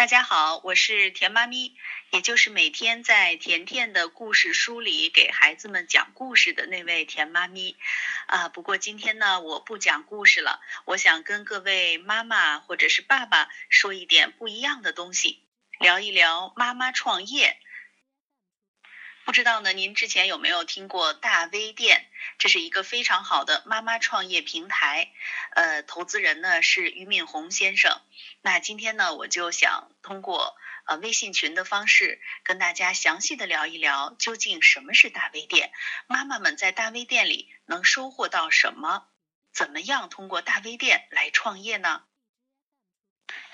大家好，我是甜妈咪，也就是每天在甜甜的故事书里给孩子们讲故事的那位甜妈咪。啊，不过今天呢，我不讲故事了，我想跟各位妈妈或者是爸爸说一点不一样的东西，聊一聊妈妈创业。不知道呢，您之前有没有听过大 V 店？这是一个非常好的妈妈创业平台。呃，投资人呢是俞敏洪先生。那今天呢，我就想通过呃微信群的方式，跟大家详细的聊一聊，究竟什么是大微店？妈妈们在大微店里能收获到什么？怎么样通过大微店来创业呢？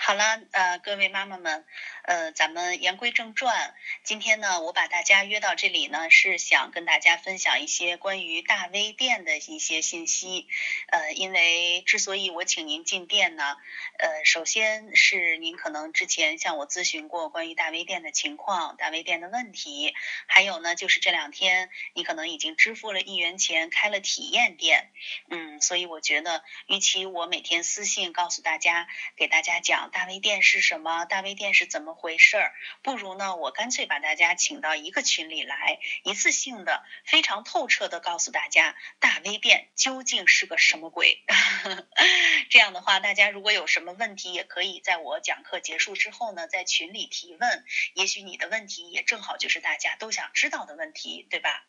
好了，呃，各位妈妈们，呃，咱们言归正传。今天呢，我把大家约到这里呢，是想跟大家分享一些关于大 V 店的一些信息。呃，因为之所以我请您进店呢，呃，首先是您可能之前向我咨询过关于大 V 店的情况、大 V 店的问题，还有呢，就是这两天你可能已经支付了一元钱开了体验店。嗯，所以我觉得，与其我每天私信告诉大家，给大家讲。大 V 店是什么？大 V 店是怎么回事儿？不如呢，我干脆把大家请到一个群里来，一次性的、非常透彻的告诉大家，大 V 店究竟是个什么鬼。这样的话，大家如果有什么问题，也可以在我讲课结束之后呢，在群里提问。也许你的问题也正好就是大家都想知道的问题，对吧？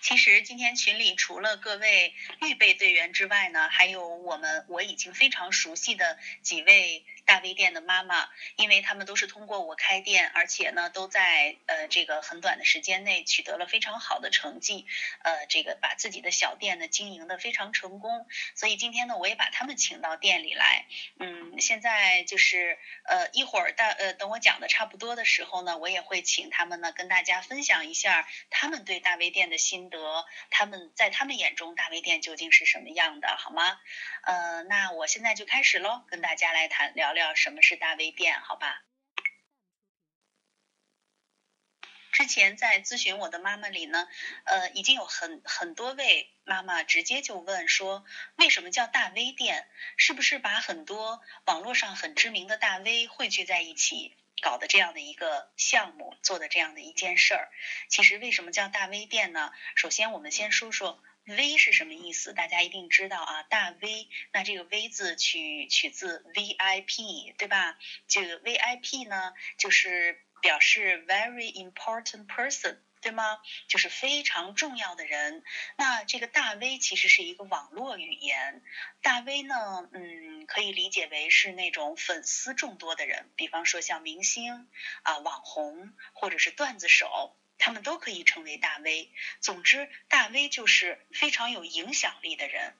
其实今天群里除了各位预备队员之外呢，还有我们我已经非常熟悉的几位大 V 店的妈妈，因为他们都是通过我开店，而且呢都在呃这个很短的时间内取得了非常好的成绩，呃这个把自己的小店呢经营的非常成功，所以今天呢我也把他们请到店里来，嗯，现在就是呃一会儿大呃等我讲的差不多的时候呢，我也会请他们呢跟大家分享一下他们对大 V 店的心。得他们在他们眼中大 V 店究竟是什么样的，好吗？呃，那我现在就开始喽，跟大家来谈聊聊什么是大 V 店，好吧？之前在咨询我的妈妈里呢，呃，已经有很很多位妈妈直接就问说，为什么叫大 V 店？是不是把很多网络上很知名的大 V 汇聚在一起？搞的这样的一个项目，做的这样的一件事儿，其实为什么叫大 V 店呢？首先，我们先说说 V 是什么意思，大家一定知道啊，大 V，那这个 V 字取取自 VIP，对吧？这个 VIP 呢，就是表示 very important person。对吗？就是非常重要的人。那这个大 V 其实是一个网络语言。大 V 呢，嗯，可以理解为是那种粉丝众多的人，比方说像明星啊、网红或者是段子手，他们都可以称为大 V。总之，大 V 就是非常有影响力的人。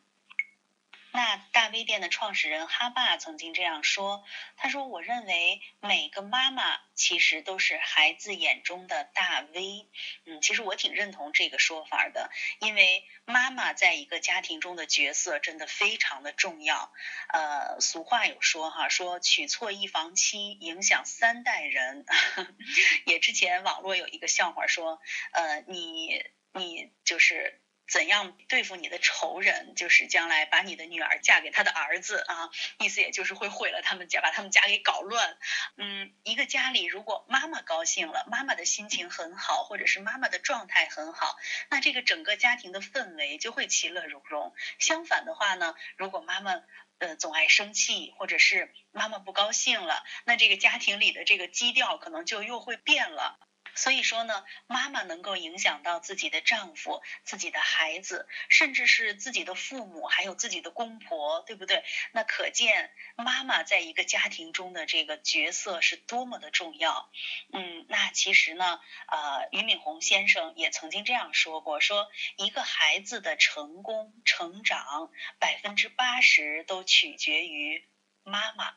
那大 V 店的创始人哈爸曾经这样说：“他说，我认为每个妈妈其实都是孩子眼中的大 V。嗯，其实我挺认同这个说法的，因为妈妈在一个家庭中的角色真的非常的重要。呃，俗话有说哈，说娶错一房妻，影响三代人。也之前网络有一个笑话说，呃，你你就是。”怎样对付你的仇人？就是将来把你的女儿嫁给他的儿子啊，意思也就是会毁了他们家，把他们家给搞乱。嗯，一个家里如果妈妈高兴了，妈妈的心情很好，或者是妈妈的状态很好，那这个整个家庭的氛围就会其乐融融。相反的话呢，如果妈妈呃总爱生气，或者是妈妈不高兴了，那这个家庭里的这个基调可能就又会变了。所以说呢，妈妈能够影响到自己的丈夫、自己的孩子，甚至是自己的父母，还有自己的公婆，对不对？那可见妈妈在一个家庭中的这个角色是多么的重要。嗯，那其实呢，呃，俞敏洪先生也曾经这样说过，说一个孩子的成功成长，百分之八十都取决于。妈妈，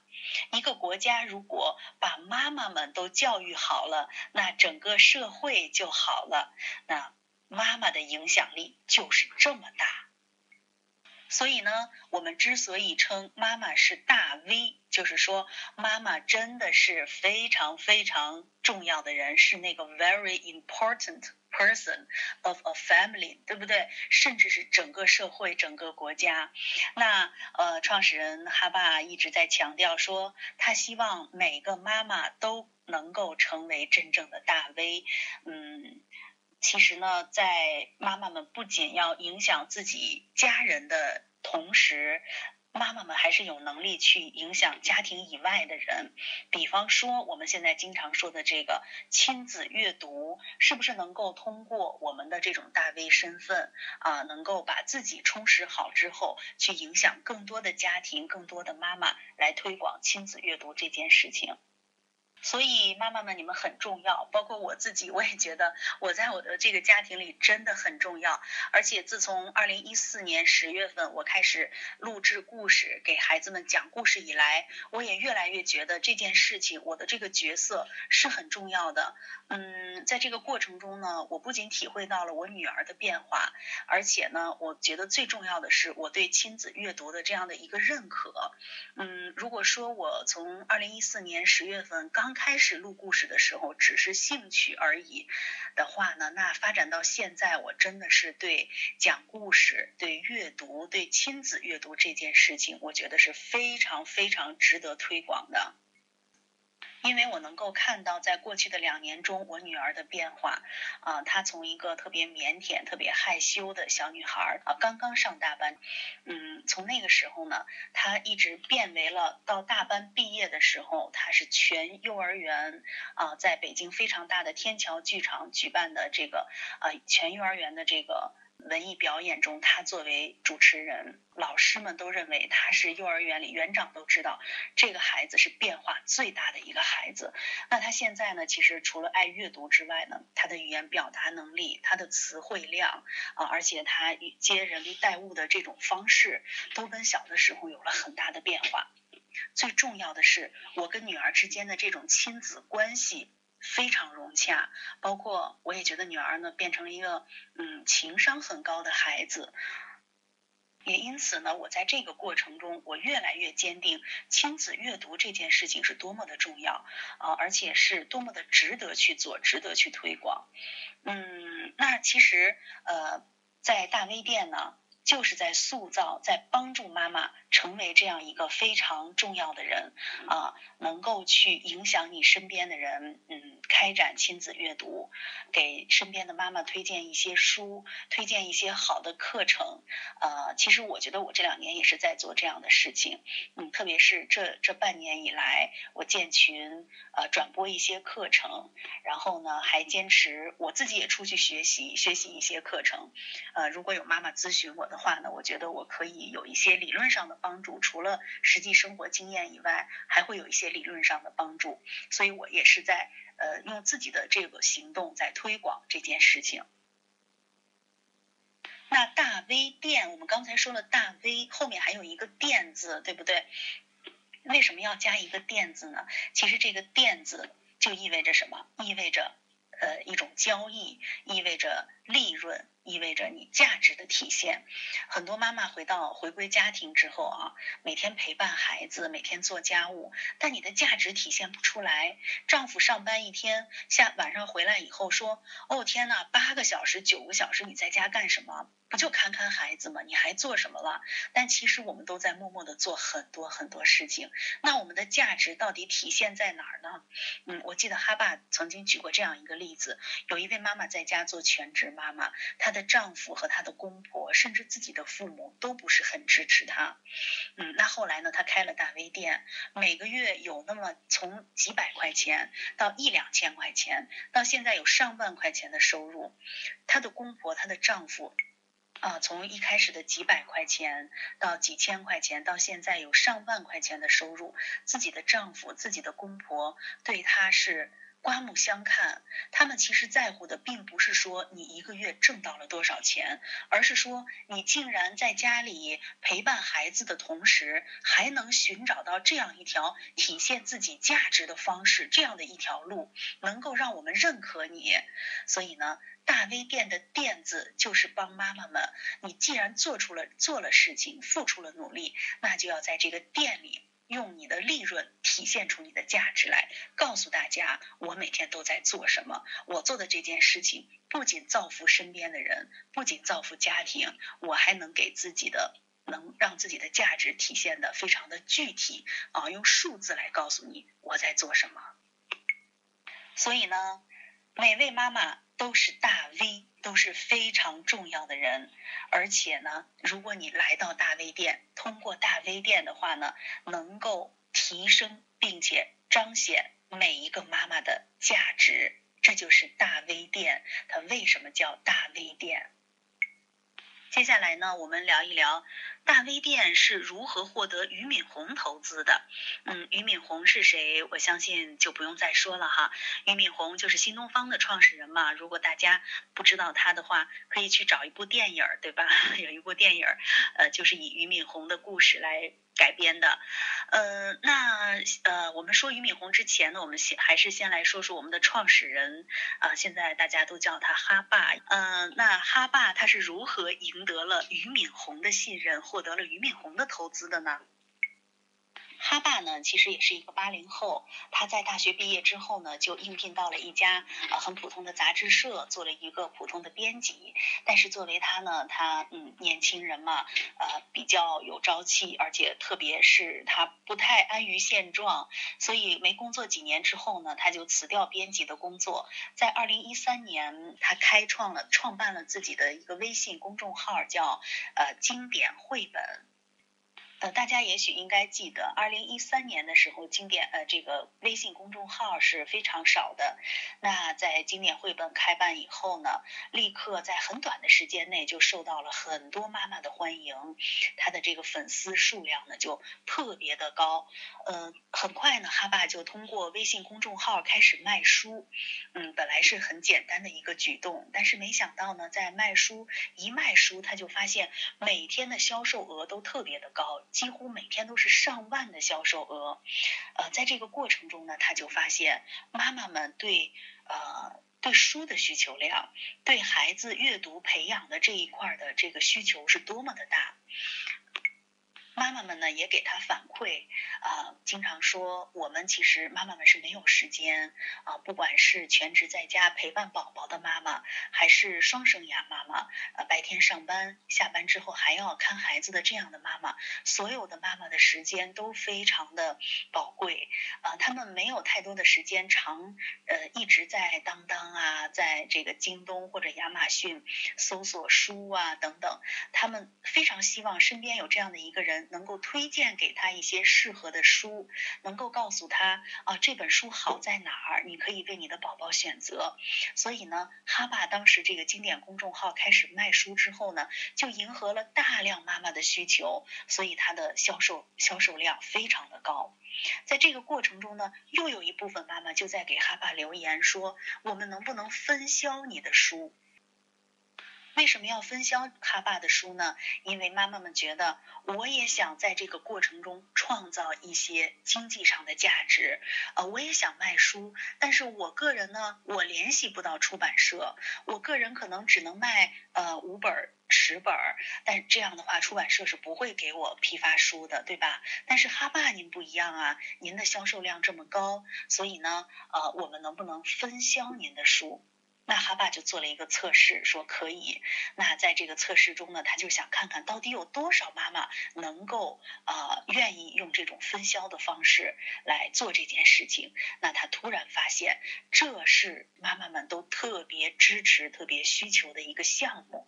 一个国家如果把妈妈们都教育好了，那整个社会就好了。那妈妈的影响力就是这么大。所以呢，我们之所以称妈妈是大 V，就是说妈妈真的是非常非常重要的人，是那个 very important person of a family，对不对？甚至是整个社会、整个国家。那呃，创始人哈爸一直在强调说，他希望每个妈妈都能够成为真正的大 V。嗯，其实呢，在妈妈们不仅要影响自己家人的同时，妈妈们还是有能力去影响家庭以外的人，比方说我们现在经常说的这个亲子阅读，是不是能够通过我们的这种大 V 身份啊，能够把自己充实好之后，去影响更多的家庭、更多的妈妈来推广亲子阅读这件事情？所以妈妈们，你们很重要，包括我自己，我也觉得我在我的这个家庭里真的很重要。而且自从二零一四年十月份我开始录制故事给孩子们讲故事以来，我也越来越觉得这件事情，我的这个角色是很重要的。嗯，在这个过程中呢，我不仅体会到了我女儿的变化，而且呢，我觉得最重要的是我对亲子阅读的这样的一个认可。嗯，如果说我从二零一四年十月份刚开始录故事的时候，只是兴趣而已的话呢，那发展到现在，我真的是对讲故事、对阅读、对亲子阅读这件事情，我觉得是非常非常值得推广的。因为我能够看到，在过去的两年中，我女儿的变化，啊，她从一个特别腼腆、特别害羞的小女孩，啊，刚刚上大班，嗯，从那个时候呢，她一直变为了到大班毕业的时候，她是全幼儿园啊，在北京非常大的天桥剧场举办的这个啊，全幼儿园的这个。文艺表演中，他作为主持人，老师们都认为他是幼儿园里园长都知道这个孩子是变化最大的一个孩子。那他现在呢，其实除了爱阅读之外呢，他的语言表达能力、他的词汇量啊，而且他接人待物的这种方式，都跟小的时候有了很大的变化。最重要的是，我跟女儿之间的这种亲子关系。非常融洽，包括我也觉得女儿呢变成了一个嗯情商很高的孩子，也因此呢，我在这个过程中，我越来越坚定亲子阅读这件事情是多么的重要啊，而且是多么的值得去做，值得去推广。嗯，那其实呃，在大 V 店呢。就是在塑造，在帮助妈妈成为这样一个非常重要的人啊，能够去影响你身边的人，嗯，开展亲子阅读，给身边的妈妈推荐一些书，推荐一些好的课程。呃，其实我觉得我这两年也是在做这样的事情，嗯，特别是这这半年以来，我建群，呃，转播一些课程，然后呢，还坚持我自己也出去学习，学习一些课程。呃，如果有妈妈咨询我。的话呢，我觉得我可以有一些理论上的帮助，除了实际生活经验以外，还会有一些理论上的帮助。所以我也是在呃用自己的这个行动在推广这件事情。那大 V 店，我们刚才说了大 V 后面还有一个店字，对不对？为什么要加一个店字呢？其实这个店字就意味着什么？意味着呃一种交易，意味着利润。意味着你价值的体现。很多妈妈回到回归家庭之后啊，每天陪伴孩子，每天做家务，但你的价值体现不出来。丈夫上班一天，下晚上回来以后说：“哦天呐，八个小时、九个小时你在家干什么？不就看看孩子吗？你还做什么了？”但其实我们都在默默的做很多很多事情。那我们的价值到底体现在哪儿呢？嗯，我记得哈爸曾经举过这样一个例子：有一位妈妈在家做全职妈妈，她。的丈夫和她的公婆，甚至自己的父母都不是很支持她。嗯，那后来呢？她开了大 V 店，每个月有那么从几百块钱到一两千块钱，到现在有上万块钱的收入。她的公婆，她的丈夫，啊，从一开始的几百块钱到几千块钱，到现在有上万块钱的收入。自己的丈夫，自己的公婆对她是。刮目相看，他们其实在乎的并不是说你一个月挣到了多少钱，而是说你竟然在家里陪伴孩子的同时，还能寻找到这样一条体现自己价值的方式，这样的一条路，能够让我们认可你。所以呢，大 V 店的店字就是帮妈妈们，你既然做出了做了事情，付出了努力，那就要在这个店里用你的利润。体现出你的价值来，告诉大家我每天都在做什么，我做的这件事情不仅造福身边的人，不仅造福家庭，我还能给自己的。能让自己的价值体现的非常的具体啊，用数字来告诉你我在做什么。所以呢，每位妈妈都是大 V，都是非常重要的人。而且呢，如果你来到大 V 店，通过大 V 店的话呢，能够提升并且彰显每一个妈妈的价值。这就是大 V 店，它为什么叫大 V 店？接下来呢，我们聊一聊大 V 店是如何获得俞敏洪投资的。嗯，俞敏洪是谁？我相信就不用再说了哈。俞敏洪就是新东方的创始人嘛。如果大家不知道他的话，可以去找一部电影，对吧？有一部电影，呃，就是以俞敏洪的故事来。改编的，呃，那呃，我们说俞敏洪之前呢，我们先还是先来说说我们的创始人啊，现在大家都叫他哈爸，呃，那哈爸他是如何赢得了俞敏洪的信任，获得了俞敏洪的投资的呢？哈爸呢，其实也是一个八零后。他在大学毕业之后呢，就应聘到了一家呃很普通的杂志社，做了一个普通的编辑。但是作为他呢，他嗯年轻人嘛，呃比较有朝气，而且特别是他不太安于现状，所以没工作几年之后呢，他就辞掉编辑的工作。在二零一三年，他开创了创办了自己的一个微信公众号，叫呃经典绘本。呃，大家也许应该记得，二零一三年的时候，经典呃这个微信公众号是非常少的。那在经典绘本开办以后呢，立刻在很短的时间内就受到了很多妈妈的欢迎，他的这个粉丝数量呢就特别的高。呃，很快呢，哈爸就通过微信公众号开始卖书。嗯，本来是很简单的一个举动，但是没想到呢，在卖书一卖书，他就发现每天的销售额都特别的高。几乎每天都是上万的销售额，呃，在这个过程中呢，他就发现妈妈们对呃对书的需求量，对孩子阅读培养的这一块的这个需求是多么的大。妈妈们呢也给他反馈啊，经常说我们其实妈妈们是没有时间啊，不管是全职在家陪伴宝宝的妈妈，还是双生涯妈妈，呃，白天上班，下班之后还要看孩子的这样的妈妈，所有的妈妈的时间都非常的宝贵啊，他们没有太多的时间长呃一直在当当啊，在这个京东或者亚马逊搜索书啊等等，他们非常希望身边有这样的一个人。能够推荐给他一些适合的书，能够告诉他啊这本书好在哪儿，你可以为你的宝宝选择。所以呢，哈爸当时这个经典公众号开始卖书之后呢，就迎合了大量妈妈的需求，所以它的销售销售量非常的高。在这个过程中呢，又有一部分妈妈就在给哈爸留言说，我们能不能分销你的书？为什么要分销哈爸的书呢？因为妈妈们觉得，我也想在这个过程中创造一些经济上的价值，呃，我也想卖书，但是我个人呢，我联系不到出版社，我个人可能只能卖呃五本、十本，但这样的话，出版社是不会给我批发书的，对吧？但是哈爸您不一样啊，您的销售量这么高，所以呢，呃，我们能不能分销您的书？那哈爸就做了一个测试，说可以。那在这个测试中呢，他就想看看到底有多少妈妈能够啊愿意用这种分销的方式来做这件事情。那他突然发现，这是妈妈们都特别支持、特别需求的一个项目。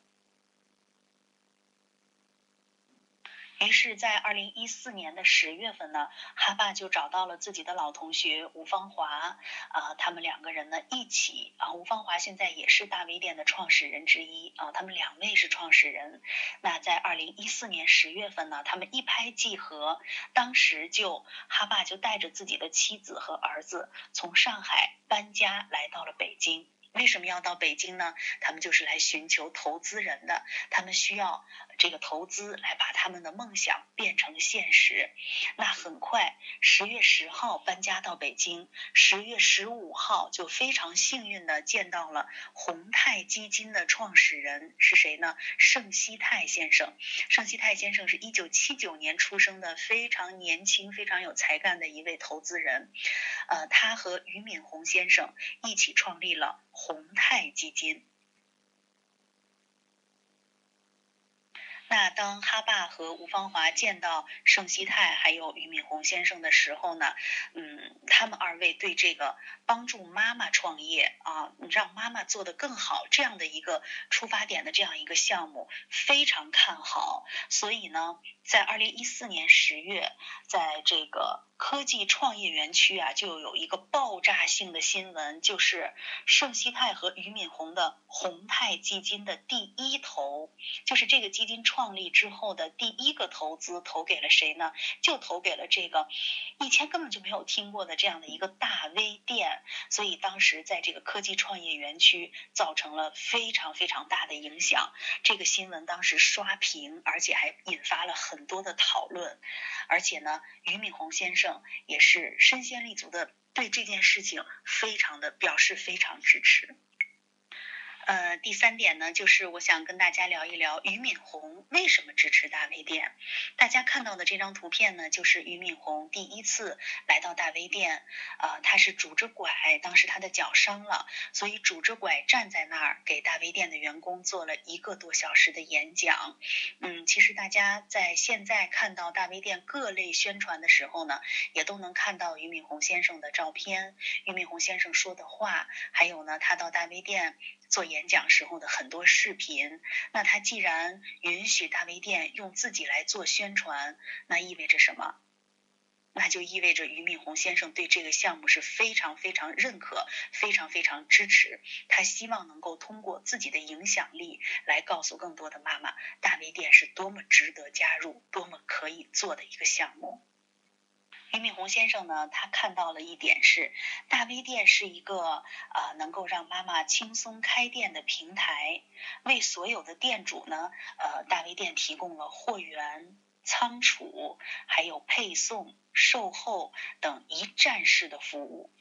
于是，在二零一四年的十月份呢，哈爸就找到了自己的老同学吴芳华，啊，他们两个人呢一起，啊，吴芳华现在也是大 V 店的创始人之一，啊，他们两位是创始人。那在二零一四年十月份呢，他们一拍即合，当时就哈爸就带着自己的妻子和儿子从上海搬家来到了北京。为什么要到北京呢？他们就是来寻求投资人的，他们需要这个投资来把他们的梦想变成现实。那很快，十月十号搬家到北京，十月十五号就非常幸运的见到了宏泰基金的创始人是谁呢？盛熙泰先生。盛熙泰先生是一九七九年出生的，非常年轻、非常有才干的一位投资人。呃，他和俞敏洪先生一起创立了宏泰基金。那当哈爸和吴芳华见到盛希泰还有俞敏洪先生的时候呢，嗯，他们二位对这个帮助妈妈创业啊，让妈妈做得更好这样的一个出发点的这样一个项目非常看好，所以呢，在二零一四年十月，在这个。科技创业园区啊，就有一个爆炸性的新闻，就是盛熙泰和俞敏洪的宏泰基金的第一投，就是这个基金创立之后的第一个投资，投给了谁呢？就投给了这个以前根本就没有听过的这样的一个大 V 店，所以当时在这个科技创业园区造成了非常非常大的影响。这个新闻当时刷屏，而且还引发了很很多的讨论，而且呢，俞敏洪先生。也是身先力足的，对这件事情非常的表示非常支持。呃，第三点呢，就是我想跟大家聊一聊俞敏洪为什么支持大 V 店。大家看到的这张图片呢，就是俞敏洪第一次来到大 V 店，呃，他是拄着拐，当时他的脚伤了，所以拄着拐站在那儿，给大 V 店的员工做了一个多小时的演讲。嗯，其实大家在现在看到大 V 店各类宣传的时候呢，也都能看到俞敏洪先生的照片，俞敏洪先生说的话，还有呢，他到大 V 店。做演讲时候的很多视频，那他既然允许大 V 店用自己来做宣传，那意味着什么？那就意味着俞敏洪先生对这个项目是非常非常认可，非常非常支持。他希望能够通过自己的影响力来告诉更多的妈妈，大 V 店是多么值得加入、多么可以做的一个项目。俞敏洪先生呢，他看到了一点是，大 V 店是一个啊能够让妈妈轻松开店的平台，为所有的店主呢，呃，大 V 店提供了货源、仓储，还有配送、售后等一站式的服务。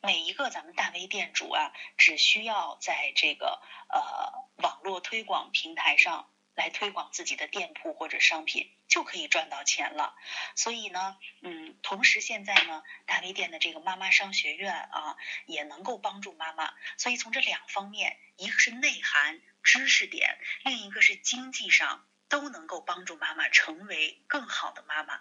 每一个咱们大 V 店主啊，只需要在这个呃网络推广平台上。来推广自己的店铺或者商品，就可以赚到钱了。所以呢，嗯，同时现在呢，大 V 店的这个妈妈商学院啊，也能够帮助妈妈。所以从这两方面，一个是内涵知识点，另一个是经济上，都能够帮助妈妈成为更好的妈妈。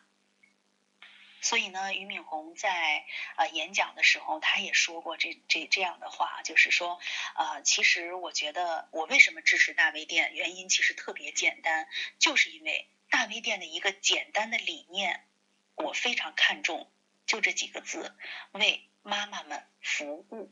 所以呢，俞敏洪在呃演讲的时候，他也说过这这这样的话，就是说，呃，其实我觉得我为什么支持大微店，原因其实特别简单，就是因为大微店的一个简单的理念，我非常看重，就这几个字，为妈妈们服务。